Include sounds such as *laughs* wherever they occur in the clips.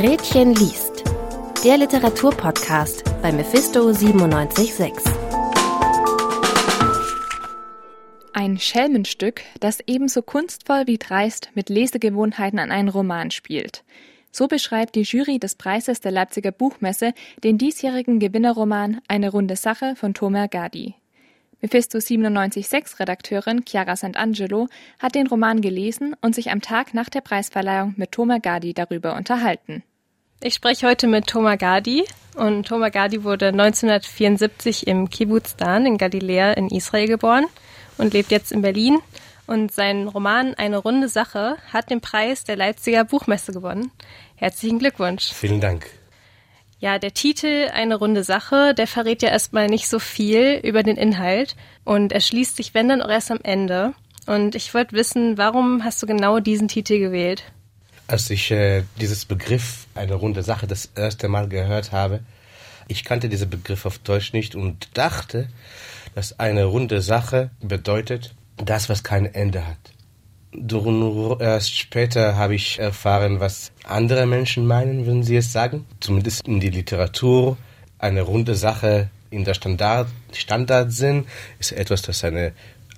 Gretchen liest. Der Literaturpodcast bei Mephisto 976. Ein Schelmenstück, das ebenso kunstvoll wie dreist mit Lesegewohnheiten an einen Roman spielt. So beschreibt die Jury des Preises der Leipziger Buchmesse den diesjährigen Gewinnerroman Eine runde Sache von Tomer Gadi. Mephisto 97.6 Redakteurin Chiara Sant'Angelo hat den Roman gelesen und sich am Tag nach der Preisverleihung mit Tomer Gadi darüber unterhalten. Ich spreche heute mit Tomer Gadi und Tomer Gadi wurde 1974 im Kibbutz Dan in Galiläa in Israel geboren und lebt jetzt in Berlin. Und sein Roman Eine runde Sache hat den Preis der Leipziger Buchmesse gewonnen. Herzlichen Glückwunsch. Vielen Dank. Ja, der Titel Eine runde Sache, der verrät ja erstmal nicht so viel über den Inhalt und erschließt sich, wenn dann auch erst am Ende. Und ich wollte wissen, warum hast du genau diesen Titel gewählt? Als ich äh, dieses Begriff eine runde Sache das erste Mal gehört habe, ich kannte diesen Begriff auf Deutsch nicht und dachte, dass eine runde Sache bedeutet das, was kein Ende hat. Nur erst später habe ich erfahren, was andere Menschen meinen, wenn sie es sagen. Zumindest in die Literatur. Eine runde Sache in der Standard, Standardsinn ist etwas, das einen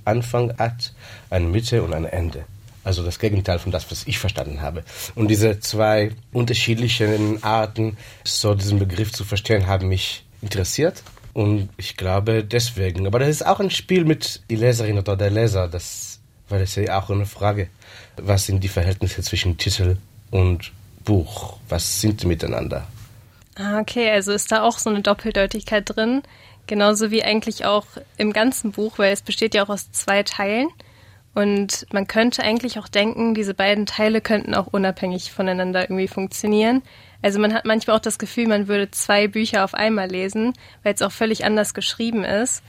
Anfang hat, eine Mitte und ein Ende. Also das Gegenteil von das, was ich verstanden habe. Und diese zwei unterschiedlichen Arten, so diesen Begriff zu verstehen, haben mich interessiert. Und ich glaube deswegen. Aber das ist auch ein Spiel mit die Leserin oder der Leser. Das weil es ja auch eine Frage, was sind die Verhältnisse zwischen Titel und Buch? Was sind sie miteinander? Ah, okay, also ist da auch so eine Doppeldeutigkeit drin, genauso wie eigentlich auch im ganzen Buch, weil es besteht ja auch aus zwei Teilen. Und man könnte eigentlich auch denken, diese beiden Teile könnten auch unabhängig voneinander irgendwie funktionieren. Also man hat manchmal auch das Gefühl, man würde zwei Bücher auf einmal lesen, weil es auch völlig anders geschrieben ist.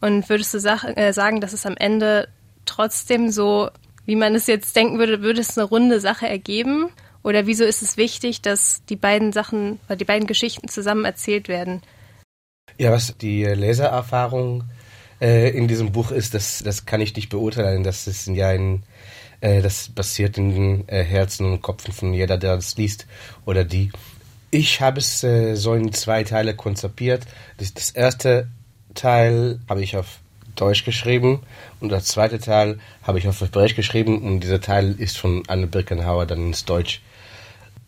Und würdest du äh, sagen, dass es am Ende trotzdem so, wie man es jetzt denken würde, würde es eine runde Sache ergeben? Oder wieso ist es wichtig, dass die beiden Sachen oder die beiden Geschichten zusammen erzählt werden? Ja, was die Lesererfahrung äh, in diesem Buch ist, das, das kann ich nicht beurteilen. Das ist ja ein, äh, das passiert in den äh, Herzen und Köpfen von jeder, der das liest oder die. Ich habe es äh, so in zwei Teile konzipiert. Das, das erste Teil habe ich auf Deutsch geschrieben und der zweite Teil habe ich auf Hebräisch geschrieben und dieser Teil ist von Anne Birkenhauer dann ins Deutsch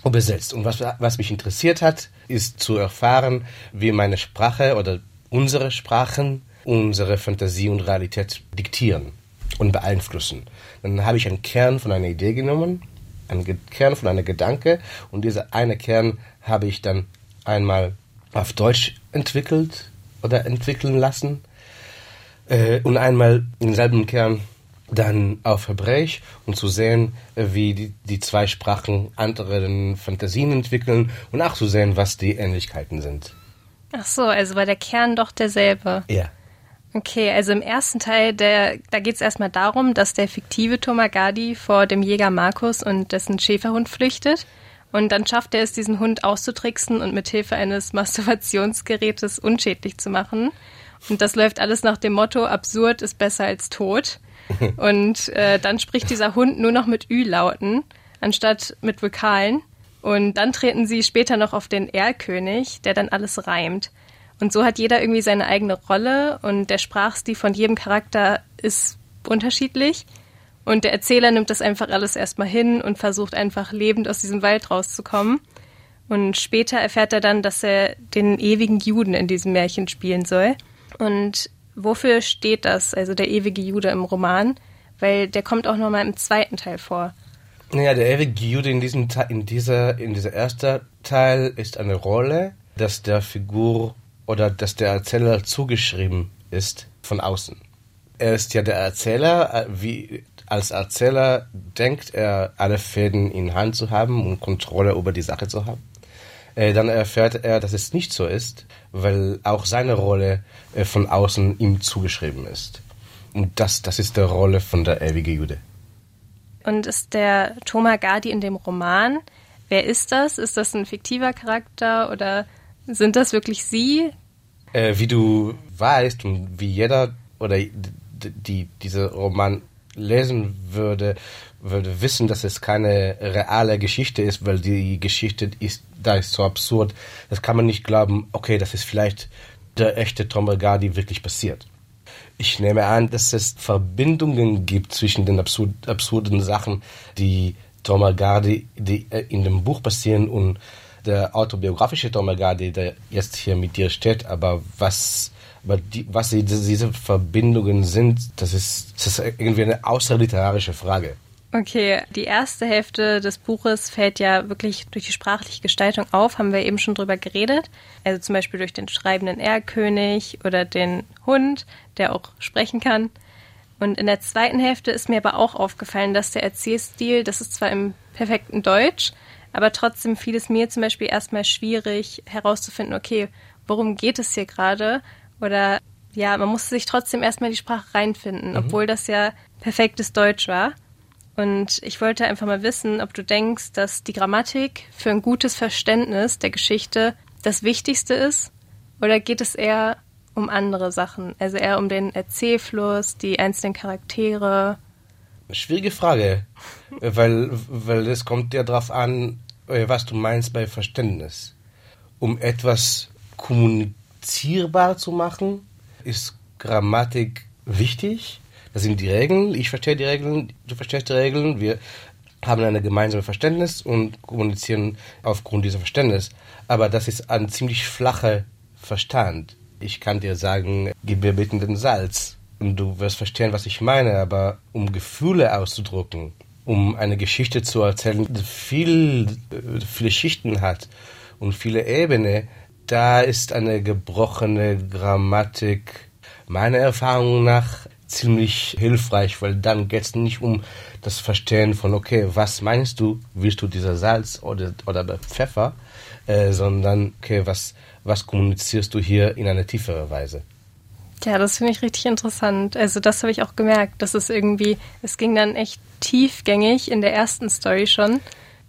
übersetzt. Und was, was mich interessiert hat, ist zu erfahren, wie meine Sprache oder unsere Sprachen unsere Fantasie und Realität diktieren und beeinflussen. Dann habe ich einen Kern von einer Idee genommen, einen Kern von einer Gedanke und dieser eine Kern habe ich dann einmal auf Deutsch entwickelt oder entwickeln lassen äh, und einmal denselben Kern dann auf Hebräisch und zu sehen, äh, wie die, die zwei Sprachen andere Fantasien entwickeln und auch zu sehen, was die Ähnlichkeiten sind. Ach so, also war der Kern doch derselbe. Ja. Okay, also im ersten Teil, der, da geht es erstmal darum, dass der fiktive Tomagadi vor dem Jäger Markus und dessen Schäferhund flüchtet. Und dann schafft er es, diesen Hund auszutricksen und mit Hilfe eines Masturbationsgerätes unschädlich zu machen. Und das läuft alles nach dem Motto, absurd ist besser als tot. *laughs* Und äh, dann spricht dieser Hund nur noch mit Ü-Lauten, anstatt mit Vokalen. Und dann treten sie später noch auf den Erlkönig, der dann alles reimt. Und so hat jeder irgendwie seine eigene Rolle und der Sprachstil von jedem Charakter ist unterschiedlich. Und der Erzähler nimmt das einfach alles erstmal hin und versucht einfach lebend aus diesem Wald rauszukommen. Und später erfährt er dann, dass er den ewigen Juden in diesem Märchen spielen soll. Und wofür steht das, also der ewige Jude im Roman? Weil der kommt auch nochmal im zweiten Teil vor. Naja, der ewige Jude in diesem in dieser in dieser ersten Teil ist eine Rolle, dass der Figur oder dass der Erzähler zugeschrieben ist von außen. Er ist ja der Erzähler, äh, wie als Erzähler denkt er, alle Fäden in Hand zu haben und Kontrolle über die Sache zu haben. Äh, dann erfährt er, dass es nicht so ist, weil auch seine Rolle äh, von außen ihm zugeschrieben ist. Und das, das ist die Rolle von der ewige Jude. Und ist der Thomas Gardi in dem Roman, wer ist das? Ist das ein fiktiver Charakter oder sind das wirklich Sie? Äh, wie du weißt und wie jeder oder die, die diese Roman lesen würde, würde wissen, dass es keine reale Geschichte ist, weil die Geschichte ist, da ist so absurd, das kann man nicht glauben, okay, das ist vielleicht der echte Tom Rigardi wirklich passiert. Ich nehme an, dass es Verbindungen gibt zwischen den absurd, absurden Sachen, die Tom Rigardi, die äh, in dem Buch passieren und der autobiografische Tom Rigardi, der jetzt hier mit dir steht, aber was aber die, was diese Verbindungen sind, das ist, das ist irgendwie eine außerliterarische Frage. Okay, die erste Hälfte des Buches fällt ja wirklich durch die sprachliche Gestaltung auf, haben wir eben schon drüber geredet. Also zum Beispiel durch den schreibenden Erlkönig oder den Hund, der auch sprechen kann. Und in der zweiten Hälfte ist mir aber auch aufgefallen, dass der Erzählstil, das ist zwar im perfekten Deutsch, aber trotzdem fiel es mir zum Beispiel erstmal schwierig herauszufinden, okay, worum geht es hier gerade? Oder ja, man musste sich trotzdem erstmal die Sprache reinfinden, mhm. obwohl das ja perfektes Deutsch war. Und ich wollte einfach mal wissen, ob du denkst, dass die Grammatik für ein gutes Verständnis der Geschichte das Wichtigste ist oder geht es eher um andere Sachen, also eher um den Erzählfluss, die einzelnen Charaktere? Schwierige Frage, weil, weil es kommt ja darauf an, äh, was du meinst bei Verständnis. Um etwas kommunizierbar zu machen, ist Grammatik wichtig das sind die Regeln. Ich verstehe die Regeln, du verstehst die Regeln. Wir haben ein gemeinsames Verständnis und kommunizieren aufgrund dieser Verständnis. Aber das ist ein ziemlich flacher Verstand. Ich kann dir sagen, gib mir bitte den Salz und du wirst verstehen, was ich meine. Aber um Gefühle auszudrücken, um eine Geschichte zu erzählen, die viel, viele Schichten hat und viele Ebenen, da ist eine gebrochene Grammatik meiner Erfahrung nach ziemlich hilfreich, weil dann geht es nicht um das Verstehen von, okay, was meinst du, willst du dieser Salz oder, oder Pfeffer, äh, sondern, okay, was, was kommunizierst du hier in eine tiefere Weise? Ja, das finde ich richtig interessant. Also das habe ich auch gemerkt, dass es irgendwie, es ging dann echt tiefgängig in der ersten Story schon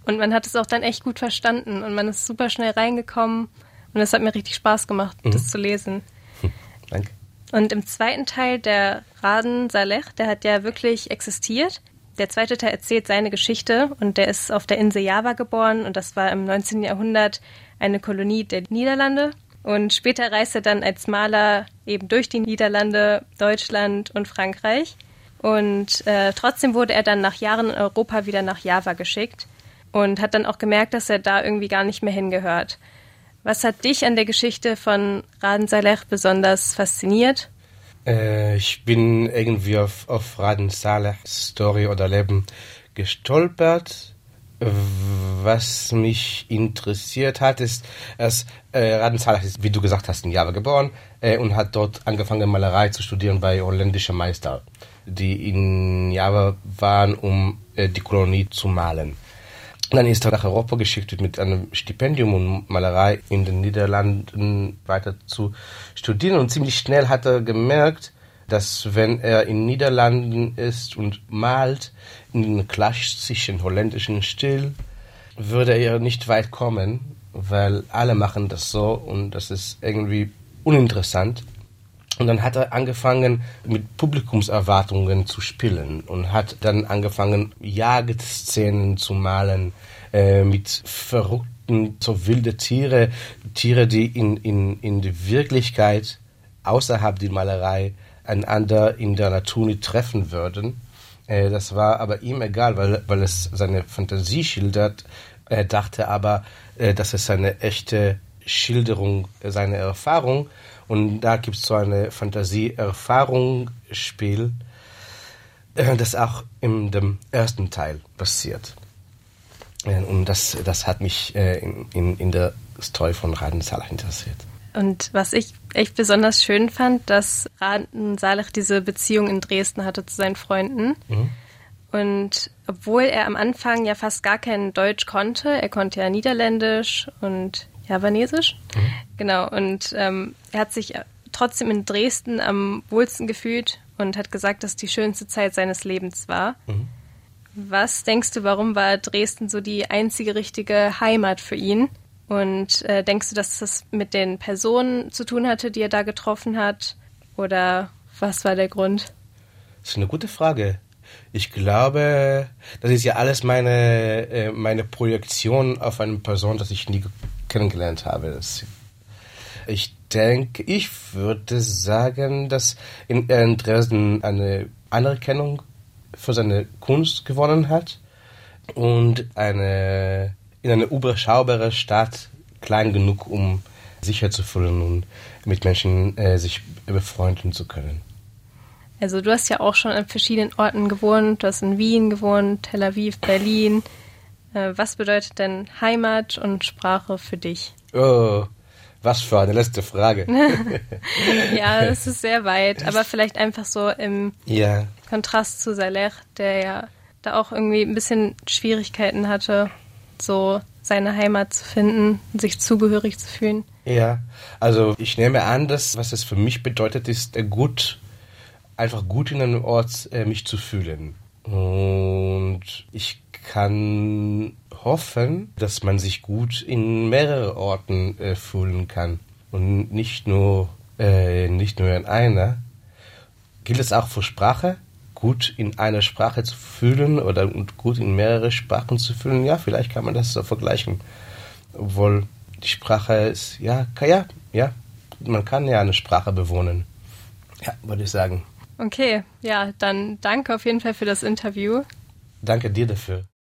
und man hat es auch dann echt gut verstanden und man ist super schnell reingekommen und es hat mir richtig Spaß gemacht, mhm. das zu lesen. Hm, danke. Und im zweiten Teil der Raden Saleh, der hat ja wirklich existiert. Der zweite Teil erzählt seine Geschichte und der ist auf der Insel Java geboren und das war im 19. Jahrhundert eine Kolonie der Niederlande. Und später reiste er dann als Maler eben durch die Niederlande, Deutschland und Frankreich. Und äh, trotzdem wurde er dann nach Jahren in Europa wieder nach Java geschickt und hat dann auch gemerkt, dass er da irgendwie gar nicht mehr hingehört. Was hat dich an der Geschichte von Raden Saleh besonders fasziniert? Äh, ich bin irgendwie auf, auf Raden Salehs Story oder Leben gestolpert. Was mich interessiert hat, ist, dass äh, Raden ist, wie du gesagt hast, in Java geboren äh, und hat dort angefangen, Malerei zu studieren bei holländischen Meister, die in Java waren, um äh, die Kolonie zu malen. Dann ist er nach Europa geschickt mit einem Stipendium und Malerei in den Niederlanden weiter zu studieren. Und ziemlich schnell hat er gemerkt, dass wenn er in Niederlanden ist und malt, in den klassischen holländischen Stil, würde er nicht weit kommen, weil alle machen das so und das ist irgendwie uninteressant. Und dann hat er angefangen, mit Publikumserwartungen zu spielen und hat dann angefangen, Jagdszenen zu malen äh, mit verrückten, so wilde Tiere, Tiere, die in, in, in der Wirklichkeit außerhalb der Malerei einander in der Natur nicht treffen würden. Äh, das war aber ihm egal, weil, weil es seine Fantasie schildert. Er dachte aber, äh, dass es eine echte Schilderung seiner Erfahrung und da gibt es so eine Fantasie-Erfahrungsspiel, äh, das auch in dem ersten Teil passiert. Und das, das hat mich in, in, in der Story von Raden interessiert. Und was ich echt besonders schön fand, dass Raden Saleh diese Beziehung in Dresden hatte zu seinen Freunden. Mhm. Und obwohl er am Anfang ja fast gar kein Deutsch konnte, er konnte ja Niederländisch und Javanesisch. Mhm. Genau, und ähm, er hat sich trotzdem in Dresden am wohlsten gefühlt und hat gesagt, dass die schönste Zeit seines Lebens war. Mhm. Was denkst du, warum war Dresden so die einzige richtige Heimat für ihn? Und äh, denkst du, dass das mit den Personen zu tun hatte, die er da getroffen hat? Oder was war der Grund? Das ist eine gute Frage. Ich glaube, das ist ja alles meine, äh, meine Projektion auf eine Person, das ich nie kennengelernt habe. Ich denke, ich würde sagen, dass in, äh, in Dresden eine Anerkennung für seine Kunst gewonnen hat und eine, in eine überschaubare Stadt klein genug, um sicher zu fühlen und mit Menschen äh, sich befreunden zu können. Also du hast ja auch schon an verschiedenen Orten gewohnt. Du hast in Wien gewohnt, Tel Aviv, Berlin. Äh, was bedeutet denn Heimat und Sprache für dich? Oh, was für eine letzte Frage. *laughs* ja, das ist sehr weit, aber vielleicht einfach so im ja. Kontrast zu Saleh, der ja da auch irgendwie ein bisschen Schwierigkeiten hatte, so seine Heimat zu finden, sich zugehörig zu fühlen. Ja, also ich nehme an, dass was es für mich bedeutet, ist gut einfach gut in einem Ort äh, mich zu fühlen. Und ich kann hoffen, dass man sich gut in mehreren Orten äh, fühlen kann und nicht nur äh, nicht nur in einer. Gilt es auch für Sprache? Gut in einer Sprache zu fühlen oder gut in mehrere Sprachen zu fühlen? Ja, vielleicht kann man das so vergleichen. Obwohl die Sprache ist, ja, ja, ja, man kann ja eine Sprache bewohnen. Ja, würde ich sagen. Okay, ja, dann danke auf jeden Fall für das Interview. Danke dir dafür.